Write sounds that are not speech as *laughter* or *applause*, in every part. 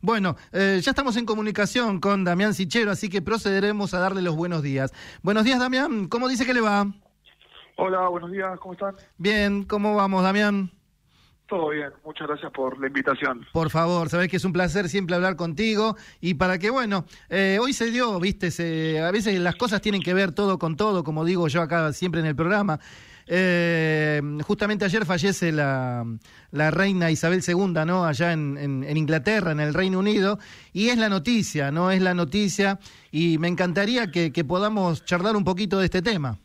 Bueno, eh, ya estamos en comunicación con Damián Sichero, así que procederemos a darle los buenos días. Buenos días, Damián. ¿Cómo dice que le va? Hola, buenos días. ¿Cómo están? Bien, ¿cómo vamos, Damián? Todo bien. Muchas gracias por la invitación. Por favor, sabés que es un placer siempre hablar contigo y para que, bueno, eh, hoy se dio, viste, se, a veces las cosas tienen que ver todo con todo, como digo yo acá siempre en el programa. Eh, justamente ayer fallece la, la, reina Isabel II, ¿no? Allá en, en, Inglaterra, en el Reino Unido, y es la noticia, ¿no? Es la noticia, y me encantaría que, que podamos charlar un poquito de este tema.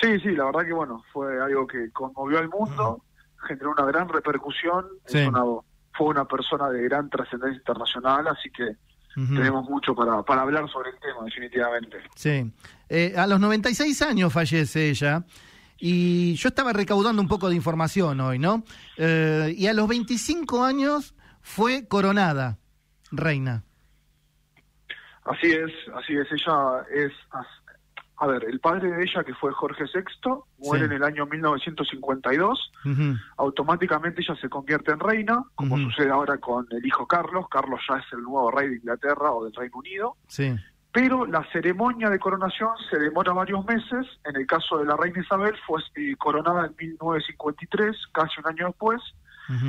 Sí, sí, la verdad que bueno, fue algo que conmovió al mundo, generó una gran repercusión, fue una persona de gran trascendencia internacional, así que tenemos mucho para, para hablar sobre el tema, definitivamente. Sí, eh, a los 96 años fallece ella. Y yo estaba recaudando un poco de información hoy, ¿no? Eh, y a los 25 años fue coronada reina. Así es, así es. Ella es, a ver, el padre de ella, que fue Jorge VI, muere en el año 1952. Automáticamente ella se convierte en reina, como sucede ahora con el hijo Carlos. Carlos ya es el nuevo rey de Inglaterra o del Reino Unido. Sí pero la ceremonia de coronación se demora varios meses. En el caso de la reina Isabel fue eh, coronada en 1953, casi un año después.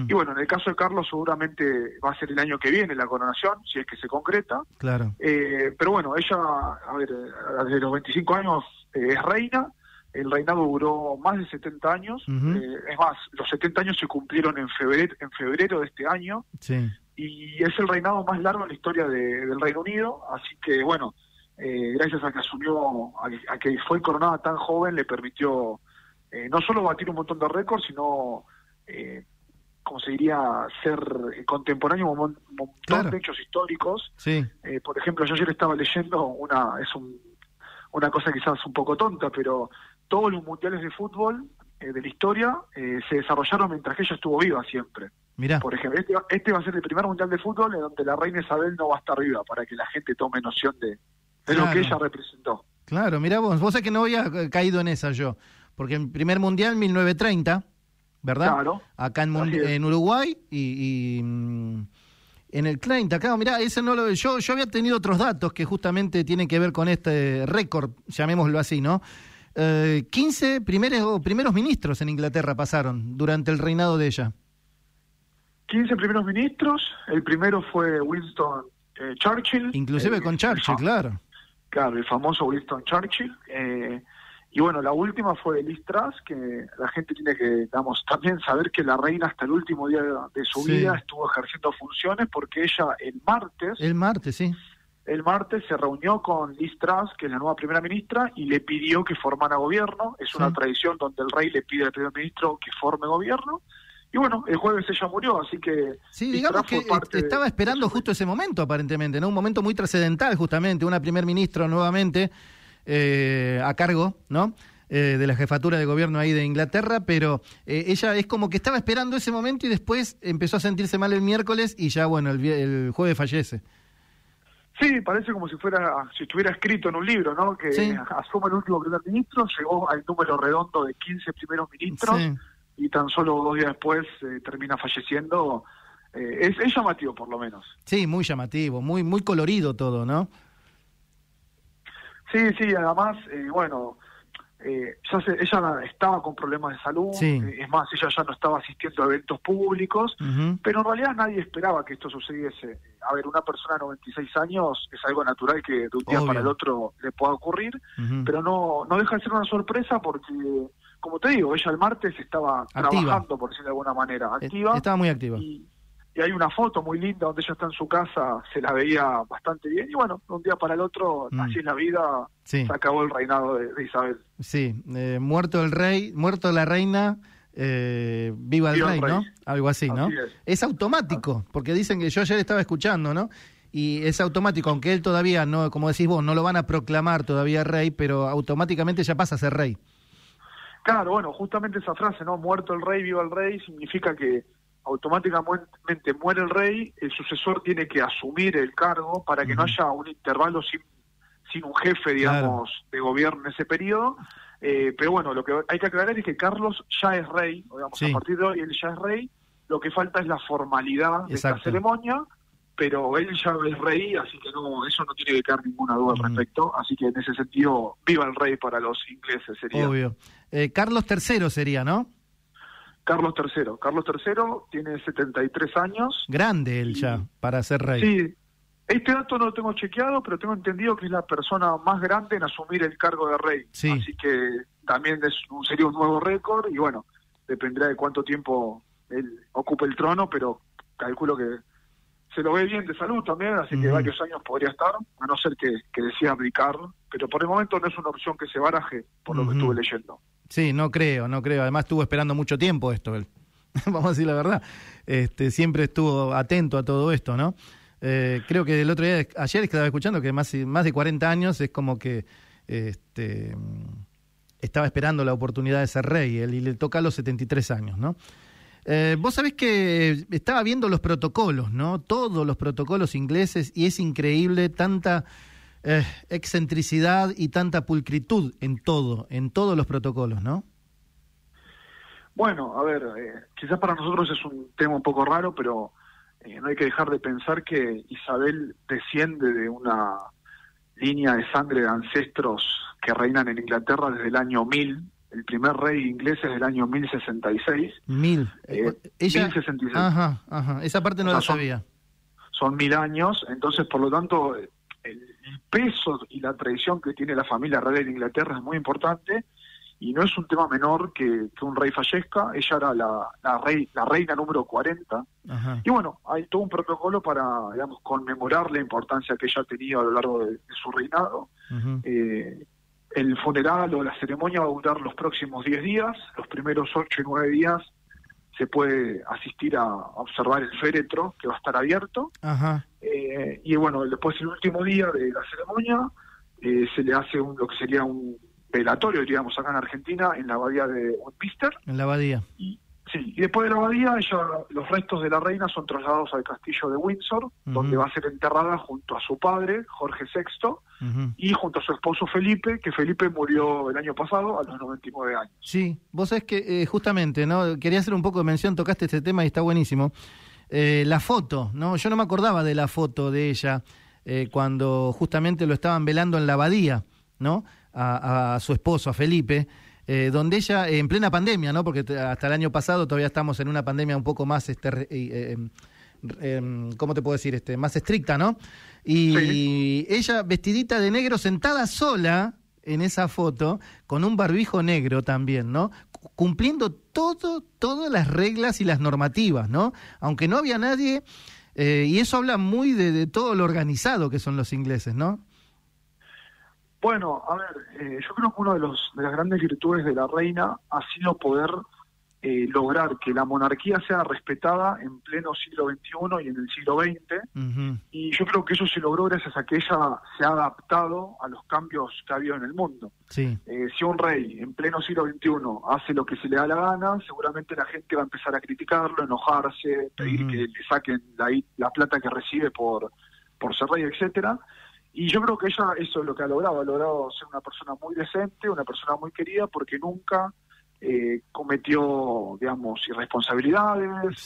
Y bueno, en el caso de Carlos seguramente va a ser el año que viene la coronación, si es que se concreta. Claro. Eh, pero bueno, ella, a ver, eh, desde los 25 años es reina. El reinado duró más de 70 años. es más, los 70 años se cumplieron en febrero, en febrero de este año. Sí y es el reinado más largo en la historia del Reino Unido, así que bueno, eh, gracias a que asumió, a, que fue coronada tan joven, le permitió eh, no solo batir un montón de récords, sino, eh, como se diría, ser contemporáneo a un montón de hechos históricos. Sí. Eh, por ejemplo, yo ayer estaba leyendo una, es un, una cosa quizás un poco tonta, pero todos los mundiales de fútbol de la historia se desarrollaron mientras ella estuvo viva siempre. Por ejemplo, este, este, va a ser el primer mundial de fútbol en donde la reina Isabel no va a estar viva, para que la gente tome noción de, lo que ella representó. Claro, mira vos, vos sabés que no había caído en esa yo, porque el primer mundial 1930, ¿verdad? Claro. Acá en, Uruguay y, mm, en el 30, claro, mirá, ese no lo yo yo había tenido otros datos que justamente tienen que ver con este récord, llamémoslo así, ¿no? Eh, 15 primeros, primeros ministros en Inglaterra pasaron durante el reinado de ella. 15 primeros ministros, el primero fue Winston eh, Churchill. Inclusive con Churchill, claro. Claro, el famoso Winston Churchill. Eh, y bueno, la última fue Liz Truss, que la gente tiene que, digamos, también saber que la reina hasta el último día de, su vida estuvo ejerciendo funciones porque ella el martes... El martes, sí. El martes se reunió con Liz Truss, que es la nueva primera ministra, y le pidió que formara gobierno. Es una tradición donde el rey le pide al primer ministro que forme gobierno. Y bueno, el jueves ella murió, así que... Sí, digamos que estaba esperando justo ese momento, aparentemente, ¿no? Un momento muy trascendental, justamente, una primer ministro nuevamente eh, a cargo, ¿no? Eh, de la jefatura de gobierno ahí de Inglaterra, pero eh, ella es como que estaba esperando ese momento y después empezó a sentirse mal el miércoles y ya, bueno, el, jueves fallece. Sí, parece como si fuera, si estuviera escrito en un libro, ¿no? Que asume el último primer ministro, llegó al número redondo de 15 primeros ministros. Sí y tan solo dos días después eh, termina falleciendo. Eh, es, es, llamativo, por lo menos. Sí, muy llamativo, muy muy colorido todo, ¿no? Sí, sí, además, eh, bueno, ya ella estaba con problemas de salud, es más, ella ya no estaba asistiendo a eventos públicos, pero en realidad nadie esperaba que esto sucediese. A ver, una persona de 96 años es algo natural que de un día para el otro le pueda ocurrir, pero no, no deja de ser una sorpresa porque como te digo, ella el martes estaba trabajando, por decirlo de alguna manera, eh, activa. Estaba muy activa. Y, hay una foto muy linda donde ella está en su casa, se la veía bastante bien. Y bueno, de un día para el otro, mm. así es la vida, se acabó el reinado de, Isabel. Sí, eh, muerto el rey, muerto la reina. Eh, viva el rey, ¿no? Algo así, ¿no? es. automático, porque dicen que yo ayer estaba escuchando, ¿no? y es automático, aunque él todavía no, como decís vos, no lo van a proclamar todavía rey, pero automáticamente ya pasa a ser rey. Claro, bueno, justamente esa frase, ¿no? Muerto el rey, viva el rey, significa que automáticamente muere el rey, el sucesor tiene que asumir el cargo para que no haya un intervalo sin, sin un jefe, digamos, de gobierno en ese periodo. Eh, pero bueno, lo que hay que aclarar es que Carlos ya es rey, digamos, a partir de hoy él ya es rey, lo que falta es la formalidad de esta ceremonia, pero él ya es rey, así que no, eso no tiene que quedar ninguna duda al respecto. Así que en ese sentido, viva el rey para los ingleses sería. Obvio. Eh, Carlos III sería, ¿no? Carlos III. Carlos III tiene 73 años. Grande él ya, para ser rey. Sí. Este dato no lo tengo chequeado, pero tengo entendido que es la persona más grande en asumir el cargo de rey. Sí. Así que también es un, sería un nuevo récord y bueno, dependerá de cuánto tiempo él ocupe el trono, pero calculo que se lo ve bien de salud también, así que varios años podría estar, a no ser que, que decida abdicar, pero por el momento no es una opción que se baraje, por lo que estuve leyendo. Sí, no creo, no creo. Además estuvo esperando mucho tiempo esto, él. *laughs* Vamos a decir la verdad. Este, siempre estuvo atento a todo esto, ¿no? Eh, creo que el otro día, ayer estaba escuchando que más, más de 40 años es como que este, estaba esperando la oportunidad de ser rey, él, y le toca a los 73 años, ¿no? Eh, vos sabés que estaba viendo los protocolos, ¿no? Todos los protocolos ingleses y es increíble tanta eh, excentricidad y tanta pulcritud en todo, en todos los protocolos, ¿no? Bueno, a ver, eh, quizás para nosotros es un tema un poco raro, pero no hay que dejar de pensar que Isabel desciende de una línea de sangre de ancestros que reinan en Inglaterra desde el año 1000, el primer rey inglés es del año 1066. Mil. Eh, ella, 1066. Ajá, ajá. Esa parte no la sabía. Son mil años, entonces por lo tanto el, peso y la tradición que tiene la familia real de Inglaterra es muy importante y no es un tema menor que, que un rey fallezca. Ella era la, la, rey, la reina número 40. Y bueno, hay todo un protocolo para, digamos, conmemorar la importancia que ella ha tenido a lo largo de, su reinado. eh, el funeral o la ceremonia va a durar los próximos 10 días, los primeros 8 y 9 días se puede asistir a, observar el féretro que va a estar abierto. Eh, y bueno, después el último día de la ceremonia eh, se le hace un, lo que sería un velatorio, diríamos acá en Argentina, en la abadía de Westminster. En la abadía. Y, sí, y después de la abadía, ella, los restos de la reina son trasladados al castillo de Windsor, donde va a ser enterrada junto a su padre, Jorge VI, y junto a su esposo Felipe, que Felipe murió el año pasado a los 99 años. Sí, vos sabés que eh, justamente, ¿no? Quería hacer un poco de mención, tocaste este tema y está buenísimo. Eh, la foto, ¿no? Yo no me acordaba de la foto de ella eh, cuando justamente lo estaban velando en la abadía, ¿no? A, su esposo, a Felipe. Donde ella, en plena pandemia, ¿no? Porque hasta el año pasado todavía estamos en una pandemia un poco más, este, ¿cómo te puedo decir? Este, más estricta, ¿no? Y ella vestidita de negro, sentada sola en esa foto, con un barbijo negro también, ¿no? Cumpliendo todo, todas las reglas y las normativas, ¿no? Aunque no había nadie, eh, y eso habla muy de, todo lo organizado que son los ingleses, ¿no? Bueno, a ver, eh, yo creo que una de, los, de las grandes virtudes de la reina ha sido poder eh, lograr que la monarquía sea respetada en pleno siglo XXI y en el siglo XX. Y yo creo que eso se logró gracias a que ella se ha adaptado a los cambios que ha habido en el mundo. Eh, si un rey en pleno siglo XXI hace lo que se le da la gana, seguramente la gente va a empezar a criticarlo, enojarse, pedir que le saquen la, la plata que recibe por, por ser rey, etcétera. Y yo creo que ella eso es lo que ha logrado, ha logrado ser una persona muy decente, una persona muy querida, porque nunca eh, cometió, digamos, irresponsabilidades,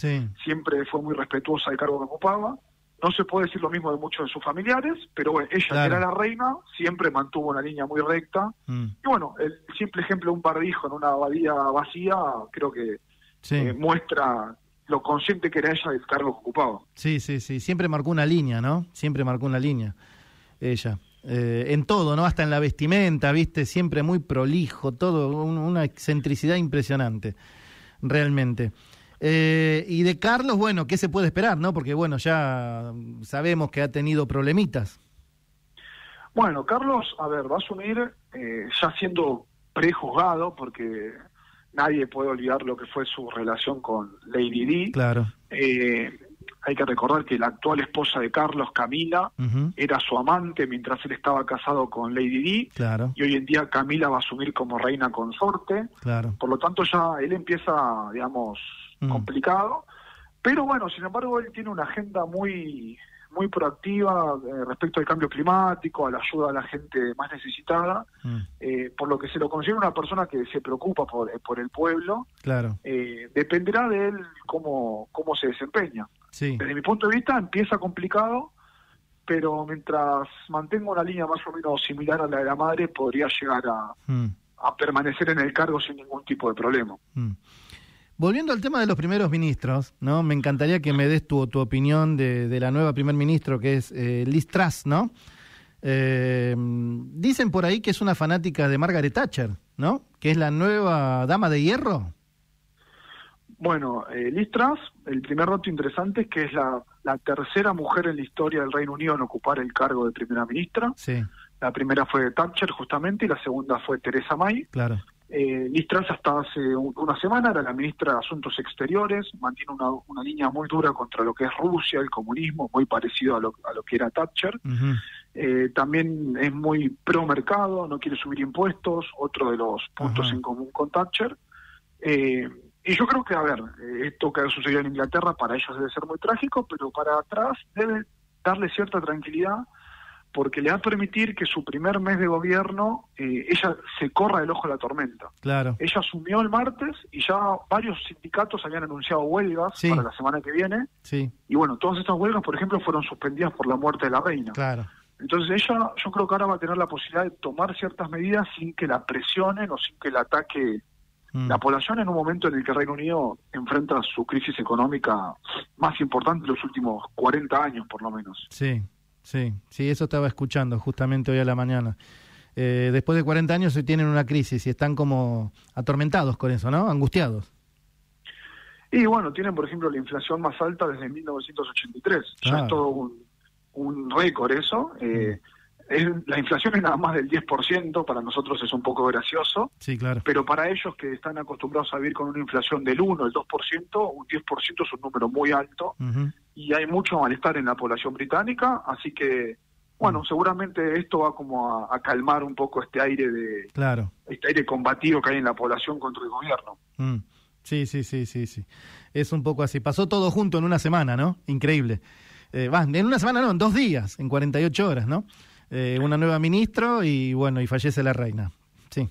siempre fue muy respetuosa del cargo que ocupaba. No se puede decir lo mismo de muchos de sus familiares, pero bueno, ella era la reina, siempre mantuvo una línea muy recta. Mm. Y bueno, el simple ejemplo de un bardijo en una abadía vacía, creo que eh, muestra lo consciente que era ella del cargo que ocupaba. Sí, sí, sí, siempre marcó una línea, ¿no? Siempre marcó una línea, ella. Eh, en todo, ¿no? Hasta en la vestimenta, ¿viste? Siempre muy prolijo, todo, una excentricidad impresionante, realmente. Eh, y de Carlos, bueno, ¿qué se puede esperar, no? Porque, bueno, ya sabemos que ha tenido problemitas. Bueno, Carlos, a ver, va a asumir eh, ya siendo prejuzgado, porque nadie puede olvidar lo que fue su relación con Lady Di. Claro. Eh, hay que recordar que la actual esposa de Carlos, Camila, era su amante mientras él estaba casado con Lady Di. Claro. Y hoy en día Camila va a asumir como reina consorte. Claro. Por lo tanto, ya él empieza, digamos, complicado. Pero bueno, sin embargo, él tiene una agenda muy muy proactiva eh, respecto al cambio climático, a la ayuda a la gente más necesitada, mm. eh, por lo que se lo considera una persona que se preocupa por, por el pueblo. Claro. Eh, dependerá de él cómo, cómo se desempeña. Desde mi punto de vista empieza complicado, pero mientras mantenga una línea más o menos similar a la de la madre, podría llegar a, mm. permanecer en el cargo sin ningún tipo de problema. Mm. Volviendo al tema de los primeros ministros, ¿no? Me encantaría que me des tu, tu opinión de, la nueva primer ministro, que es eh, Liz Truss, ¿no? Eh, dicen por ahí que es una fanática de Margaret Thatcher, ¿no? Que es la nueva dama de hierro. Bueno, eh, Liz Truss, el primer dato interesante es que es la, tercera mujer en la historia del Reino Unido en ocupar el cargo de primera ministra. Sí. La primera fue Thatcher, justamente, y la segunda fue Teresa May. Claro. Eh, Liz Truss hasta hace una semana era la ministra de Asuntos Exteriores, mantiene una, una, línea muy dura contra lo que es Rusia, el comunismo, muy parecido a lo, a lo que era Thatcher. eh, también es muy pro mercado, no quiere subir impuestos, otro de los puntos en común con Thatcher. Eh, y yo creo que, a ver, esto que ha sucedido en Inglaterra para ellos debe ser muy trágico, pero para atrás debe darle cierta tranquilidad porque le va a permitir que su primer mes de gobierno eh, ella se corra del ojo de la tormenta. Claro. Ella asumió el martes y ya varios sindicatos habían anunciado huelgas para la semana que viene. Sí. Y bueno, todas estas huelgas, por ejemplo, fueron suspendidas por la muerte de la reina. Claro. Entonces ella, yo creo que ahora va a tener la posibilidad de tomar ciertas medidas sin que la presionen o sin que la ataque mm. la población en un momento en el que el Reino Unido enfrenta su crisis económica más importante de los últimos 40 años, por lo menos. Sí, Sí, sí, eso estaba escuchando justamente hoy a la mañana. Eh, después de 40 años hoy tienen una crisis y están como atormentados con eso, ¿no? Angustiados. Y bueno, tienen por ejemplo la inflación más alta desde 1983. Ya es todo un, un récord eso. Eh, mm la inflación es nada más del 10%, para nosotros es un poco gracioso, sí, claro. pero para ellos que están acostumbrados a vivir con una inflación del 1, el 2%, un 10% es un número muy alto y hay mucho malestar en la población británica, así que, bueno, mm. seguramente esto va como a, calmar un poco este aire de claro. este aire combativo que hay en la población contra el gobierno. Mm. Sí, sí, sí, sí, sí. Es un poco así. Pasó todo junto en una semana, ¿no? Increíble. Eh, en una semana no, en dos días, en 48 horas, ¿no? Eh, una nueva ministro y bueno, y fallece la reina. Sí.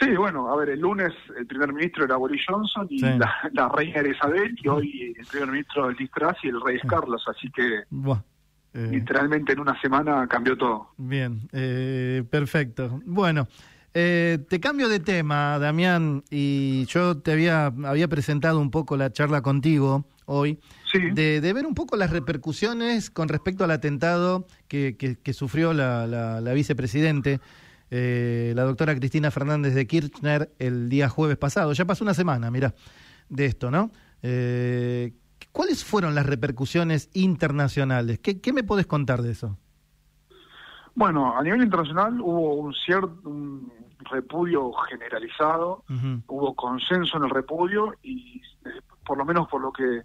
Sí, bueno, a ver, el lunes el primer ministro era Boris Johnson y la, reina era Isabel y hoy el primer ministro es Liz Truss y el rey es Carlos, así que eh. literalmente en una semana cambió todo. Bien, eh, perfecto. Bueno, eh, te cambio de tema, Damián, y yo te había, había presentado un poco la charla contigo hoy, de, ver un poco las repercusiones con respecto al atentado que, que, sufrió la, la, vicepresidente, eh, la doctora Cristina Fernández de Kirchner, el día jueves pasado. Ya pasó una semana, mira, de esto, ¿no? Eh, ¿Cuáles fueron las repercusiones internacionales? ¿Qué, ¿Qué me puedes contar de eso? Bueno, a nivel internacional hubo un cierto repudio generalizado, hubo consenso en el repudio y eh, por lo menos por lo que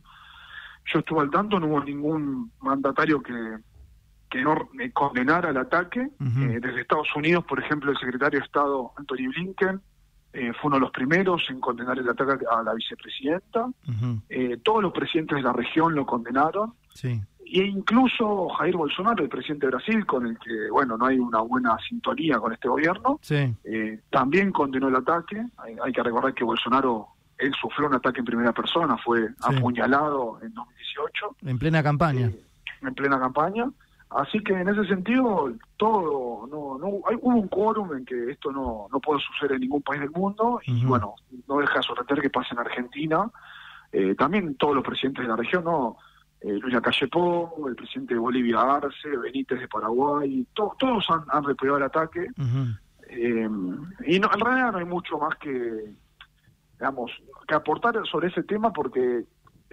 yo estuve al tanto no hubo ningún mandatario que, que no condenara el ataque. Eh, desde Estados Unidos, por ejemplo, el secretario de Estado Anthony Blinken eh, fue uno de los primeros en condenar el ataque a la vicepresidenta. todos los presidentes de la región lo condenaron. Sí. E incluso Jair Bolsonaro, el presidente de Brasil, con el que, bueno, no hay una buena sintonía con este gobierno, eh, también condenó el ataque. Hay, que recordar que Bolsonaro, él sufrió un ataque en primera persona, fue apuñalado en 2018. En plena campaña. Eh, en plena campaña. Así que en ese sentido, todo, no, no, hay, hubo un quórum en que esto no, no puede suceder en ningún país del mundo y bueno, no deja de sorprender que pase en Argentina. Eh, también todos los presidentes de la región, ¿no? eh, Luis Lacalle el presidente de Bolivia Arce, Benítez de Paraguay, todos han, han el ataque. eh, y no, en realidad no hay mucho más que, digamos, que aportar sobre ese tema porque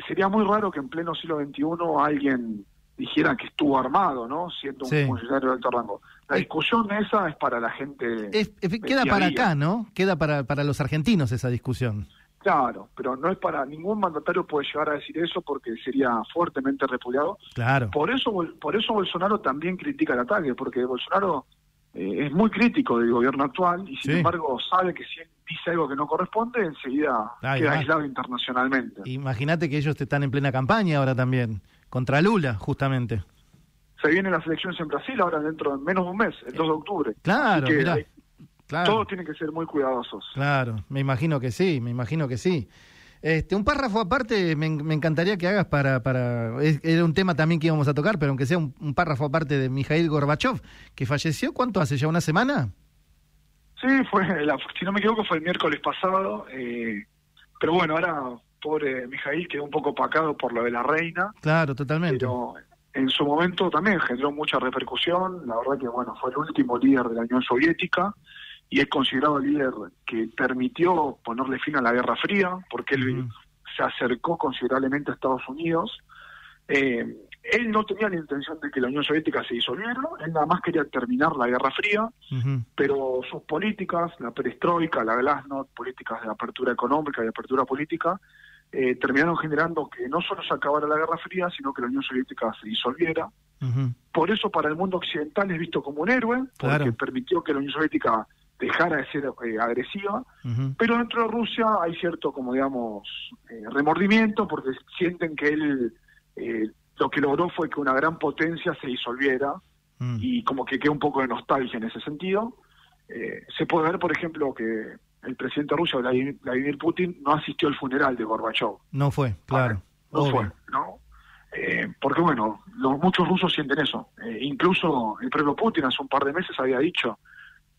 sería muy raro que en pleno siglo XXI alguien dijera que estuvo armado, ¿no? Siendo un funcionario de alto rango. La discusión esa es para la gente. queda para acá, ¿no? Queda para, para los argentinos esa discusión. Claro, pero no es para ningún mandatario puede llegar a decir eso porque sería fuertemente repudiado. Claro. Por eso, por eso Bolsonaro también critica el ataque, porque Bolsonaro eh, es muy crítico del gobierno actual y sin embargo sabe que si él dice algo que no corresponde, enseguida queda aislado internacionalmente. Imagínate que ellos están en plena campaña ahora también, contra Lula, justamente. Se vienen las elecciones en Brasil ahora dentro de menos de un mes, el 2 de octubre. Claro, todos tienen que ser muy cuidadosos. Claro, me imagino que sí, me imagino que sí. Este, un párrafo aparte me, encantaría que hagas para... para era un tema también que íbamos a tocar, pero aunque sea un, párrafo aparte de Mikhail Gorbachev, que falleció, ¿cuánto hace ya? ¿Una semana? Sí, fue, si no me equivoco, fue el miércoles pasado. Eh, pero bueno, ahora pobre Mijail quedó un poco opacado por lo de la reina. Claro, totalmente. Pero en su momento también generó mucha repercusión. La verdad que, bueno, fue el último líder de la Unión Soviética y es considerado el líder que permitió ponerle fin a la Guerra Fría, porque él se acercó considerablemente a Estados Unidos. Eh, él no tenía la intención de que la Unión Soviética se disolviera, él nada más quería terminar la Guerra Fría, pero sus políticas, la perestroika, la glasnost, políticas de apertura económica y de apertura política, eh, terminaron generando que no solo se acabara la Guerra Fría, sino que la Unión Soviética se disolviera. Por eso para el mundo occidental es visto como un héroe, porque permitió que la Unión Soviética dejara de ser eh, agresiva, pero dentro de Rusia hay cierto, como digamos, eh, remordimiento, porque sienten que él lo que logró fue que una gran potencia se disolviera mm. y como que queda un poco de nostalgia en ese sentido. se puede ver, por ejemplo, que el presidente ruso, Vladimir Putin, no asistió al funeral de Gorbachev. No fue, claro. no fue, ¿no? Eh, porque bueno, los, muchos rusos sienten eso. Eh, incluso el propio Putin hace un par de meses había dicho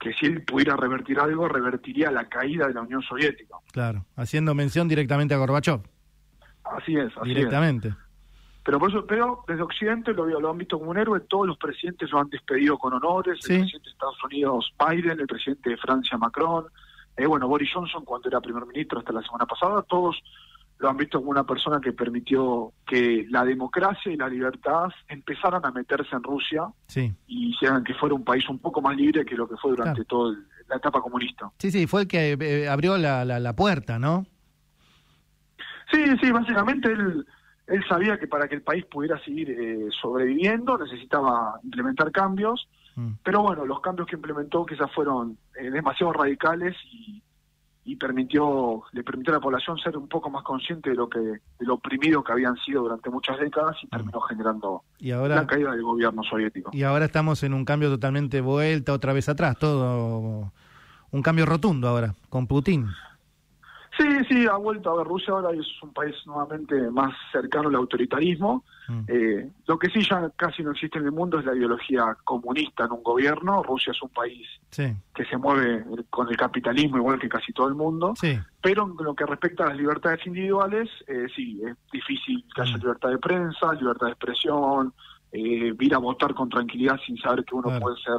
que si él pudiera revertir algo, revertiría la caída de la Unión Soviética. Claro, haciendo mención directamente a Gorbachev. Así es, así directamente. Pero por eso, pero desde Occidente lo, lo han visto como un héroe, todos los presidentes lo han despedido con honores, el presidente de Estados Unidos Biden, el presidente de Francia Macron, eh, bueno, Boris Johnson cuando era primer ministro hasta la semana pasada, todos lo han visto como una persona que permitió que la democracia y la libertad empezaran a meterse en Rusia y hicieran que fuera un país un poco más libre que lo que fue durante toda la etapa comunista. Sí, sí, fue el que eh, abrió la, la, puerta, ¿no? Sí, sí, básicamente él, él sabía que para que el país pudiera seguir eh, sobreviviendo necesitaba implementar cambios Mm. Pero bueno, los cambios que implementó quizás fueron eh, demasiado radicales y, permitió le permitió a la población ser un poco más consciente de lo que de lo oprimido que habían sido durante muchas décadas y terminó mm. generando la caída del gobierno soviético. Y ahora estamos en un cambio totalmente vuelta otra vez atrás, todo un cambio rotundo ahora con Putin. Sí, sí, ha vuelto a ver Rusia ahora es un país nuevamente más cercano al autoritarismo. Mm. Eh, lo que sí ya casi no existe en el mundo es la ideología comunista en un gobierno. Rusia es un país que se mueve con el capitalismo igual que casi todo el mundo. Pero en lo que respecta a las libertades individuales, eh, sí, es difícil que haya mm. libertad de prensa, libertad de expresión, eh, ir a votar con tranquilidad sin saber que uno puede ser,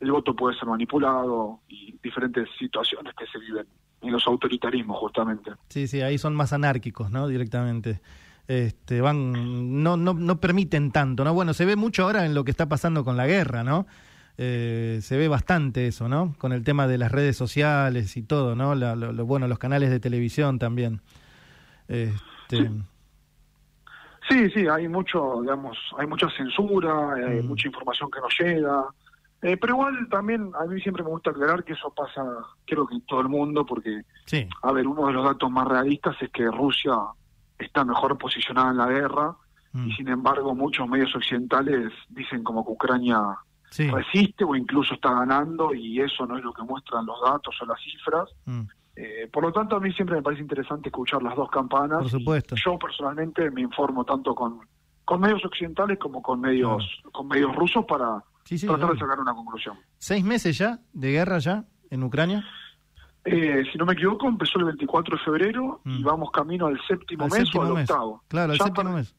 el voto puede ser manipulado y diferentes situaciones que se viven en los autoritarismos justamente. Sí, sí, ahí son más anárquicos, ¿no? Directamente. Este, van, no, no, no permiten tanto, ¿no? Bueno, se ve mucho ahora en lo que está pasando con la guerra, ¿no? Eh, se ve bastante eso, ¿no? Con el tema de las redes sociales y todo, ¿no? lo, bueno, los canales de televisión también. Este... Sí. sí, hay mucho, digamos, hay mucha censura, hay mm. mucha información que no llega. Eh, pero igual también a mí siempre me gusta aclarar que eso pasa, creo que en todo el mundo, porque, a ver, uno de los datos más realistas es que Rusia está mejor posicionada en la guerra y mm. sin embargo muchos medios occidentales dicen como que Ucrania resiste o incluso está ganando y eso no es lo que muestran los datos o las cifras. Mm. Eh, por lo tanto, a mí siempre me parece interesante escuchar las dos campanas. Por supuesto. Yo personalmente me informo tanto con, con medios occidentales como con medios, con medios rusos para tratar de sacar una conclusión. ¿Seis meses ya de guerra ya en Ucrania? Eh, si no me equivoco, empezó el 24 de febrero y mm. vamos camino al séptimo mes o al octavo. Claro, al séptimo mes.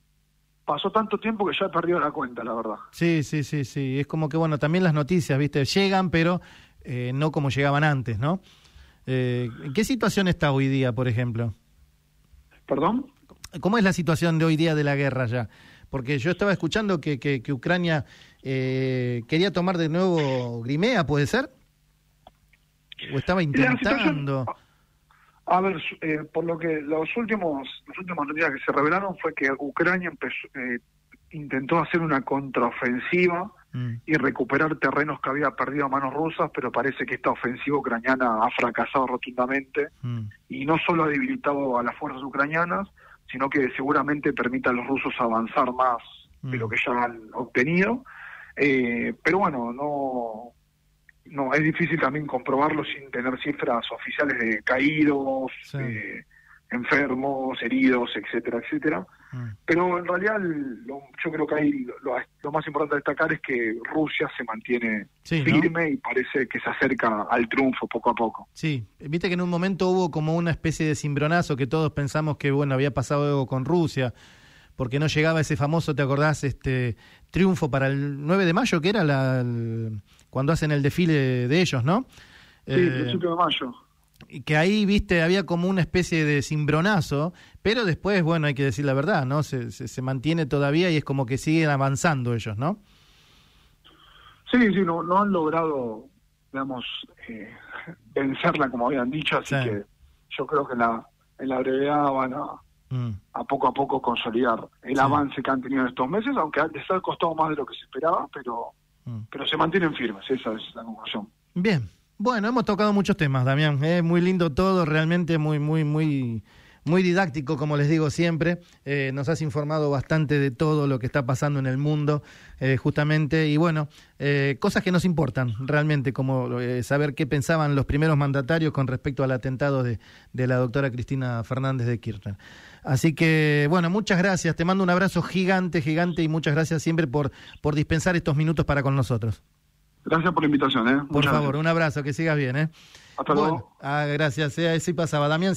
Pasó tanto tiempo que ya he perdido la cuenta, la verdad. Sí, sí, sí, sí. Es como que, bueno, también las noticias, ¿viste? Llegan, pero eh, no como llegaban antes, ¿no? Eh, ¿En qué situación está hoy día, por ejemplo? ¿Perdón? ¿Cómo es la situación de hoy día de la guerra ya? Porque yo estaba escuchando que, que, Ucrania eh, quería tomar de nuevo Crimea, ¿puede ser? ¿O estaba intentando? A ver, eh, por lo que los últimos, las últimas noticias que se revelaron fue que Ucrania empezó, eh, intentó hacer una contraofensiva mm. y recuperar terrenos que había perdido a manos rusas, pero parece que esta ofensiva ucraniana ha fracasado rotundamente mm. y no solo ha debilitado a las fuerzas ucranianas, sino que seguramente permita a los rusos avanzar más de lo mm. que ya han obtenido. Eh, pero bueno, no, no es difícil también comprobarlo sin tener cifras oficiales de caídos, enfermos, heridos, etcétera, etcétera. Mm. Pero en realidad yo creo que ahí lo, más importante a destacar es que Rusia se mantiene firme y parece que se acerca al triunfo poco a poco. Sí, viste que en un momento hubo como una especie de cimbronazo que todos pensamos que bueno había pasado algo con Rusia porque no llegaba ese famoso, ¿te acordás? Este triunfo para el 9 de mayo, que era la, cuando hacen el desfile de ellos, ¿no? Sí, el eh, principio de mayo que ahí, viste, había como una especie de cimbronazo, pero después, bueno, hay que decir la verdad, ¿no? Se, se, mantiene todavía y es como que siguen avanzando ellos, ¿no? Sí, sí, no, no han logrado, digamos, eh, vencerla como habían dicho, así que yo creo que en la, en la brevedad van a, mm. a poco a poco consolidar el avance que han tenido en estos meses, aunque les ha costado más de lo que se esperaba, pero, mm. pero se mantienen firmes, esa es la conclusión. Bien, bueno, hemos tocado muchos temas, Damián. Es muy lindo todo, realmente muy, muy, muy, muy didáctico, como les digo siempre. Eh, nos has informado bastante de todo lo que está pasando en el mundo, eh, justamente. Y bueno, eh, cosas que nos importan realmente, como saber qué pensaban los primeros mandatarios con respecto al atentado de, de la doctora Cristina Fernández de Kirchner. Así que, bueno, muchas gracias. Te mando un abrazo gigante, gigante y muchas gracias siempre por, por dispensar estos minutos para con nosotros. Gracias por la invitación. ¿eh? Por favor, un abrazo, que sigas bien. ¿eh? Hasta luego. Ah, gracias. Así pasaba. Damián.